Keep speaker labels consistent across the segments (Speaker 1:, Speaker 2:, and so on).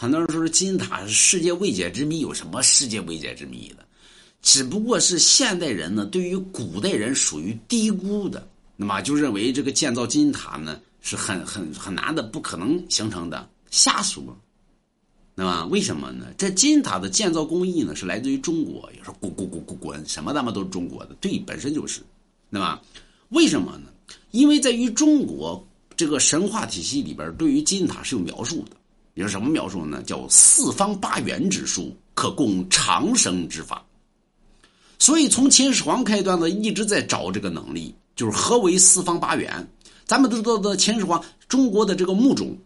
Speaker 1: 很多人说金字塔是世界未解之谜，有什么世界未解之谜的？只不过是现代人呢，对于古代人属于低估的，那么就认为这个建造金字塔呢是很很很难的，不可能形成的，瞎说。那么为什么呢？这金字塔的建造工艺呢是来自于中国，有时候滚滚滚滚滚，什么他妈都是中国的，对，本身就是，那么为什么呢？因为在于中国这个神话体系里边，对于金字塔是有描述的，有什么描述呢？叫四方八圆之术，可供长生之法。所以从秦始皇开端呢，一直在找这个能力，就是何为四方八圆。咱们都知道的秦始皇，中国的这个墓冢，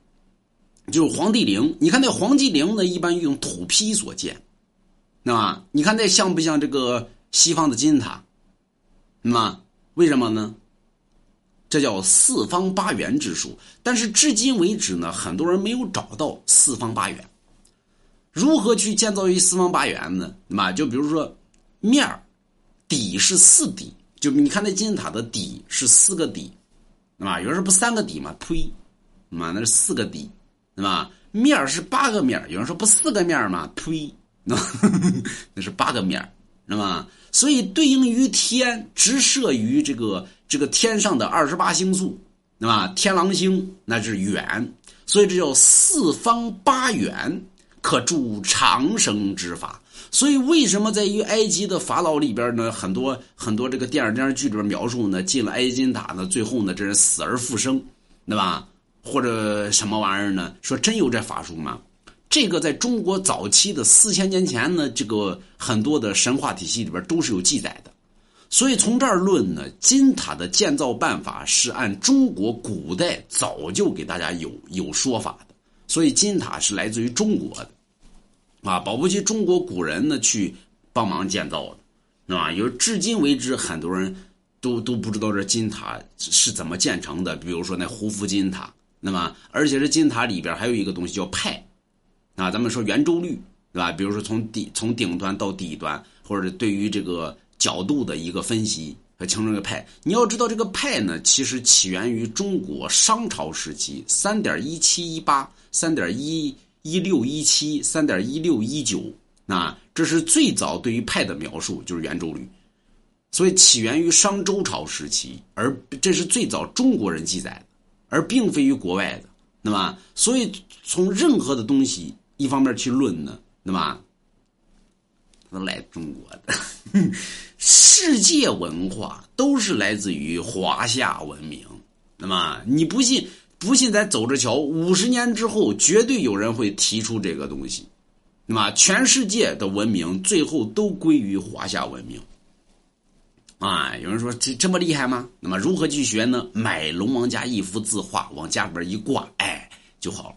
Speaker 1: 就是皇帝陵。你看那皇帝陵呢，一般用土坯所建，那么你看那像不像这个西方的金字塔？那为什么呢？这叫四方八圆之术。但是至今为止呢，很多人没有找到四方八圆。如何去建造一四方八圆呢？那么就比如说面儿。底是四底，就你看那金字塔的底是四个底，对吧？有人说不三个底吗？呸，妈那是四个底，对吧？面是八个面有人说不四个面吗？呸，那 那是八个面那么所以对应于天，直射于这个这个天上的二十八星宿，对吧？天狼星那是远，所以这叫四方八圆，可助长生之法。所以，为什么在于埃及的法老里边呢？很多很多这个电影电视剧里边描述呢，进了埃及金字塔呢，最后呢，这是死而复生，对吧？或者什么玩意儿呢？说真有这法术吗？这个在中国早期的四千年前呢，这个很多的神话体系里边都是有记载的。所以从这儿论呢，金塔的建造办法是按中国古代早就给大家有有说法的。所以金塔是来自于中国的。啊，保不齐中国古人呢去帮忙建造的，是吧？有至今为止，很多人都都不知道这金塔是怎么建成的。比如说那胡夫金塔，那么而且这金塔里边还有一个东西叫派，啊，咱们说圆周率，对吧？比如说从底从顶端到底端，或者对于这个角度的一个分析和形成个派。你要知道这个派呢，其实起源于中国商朝时期，三点一七一八，三点一。一六一七三点一六一九，啊，这是最早对于派的描述，就是圆周率，所以起源于商周朝时期，而这是最早中国人记载的，而并非于国外的，那么，所以从任何的东西一方面去论呢，那么，都来中国的，世界文化都是来自于华夏文明，那么你不信？不信，咱走着瞧。五十年之后，绝对有人会提出这个东西，那么全世界的文明最后都归于华夏文明。啊，有人说这这么厉害吗？那么如何去学呢？买龙王家一幅字画，往家里边一挂，哎，就好了。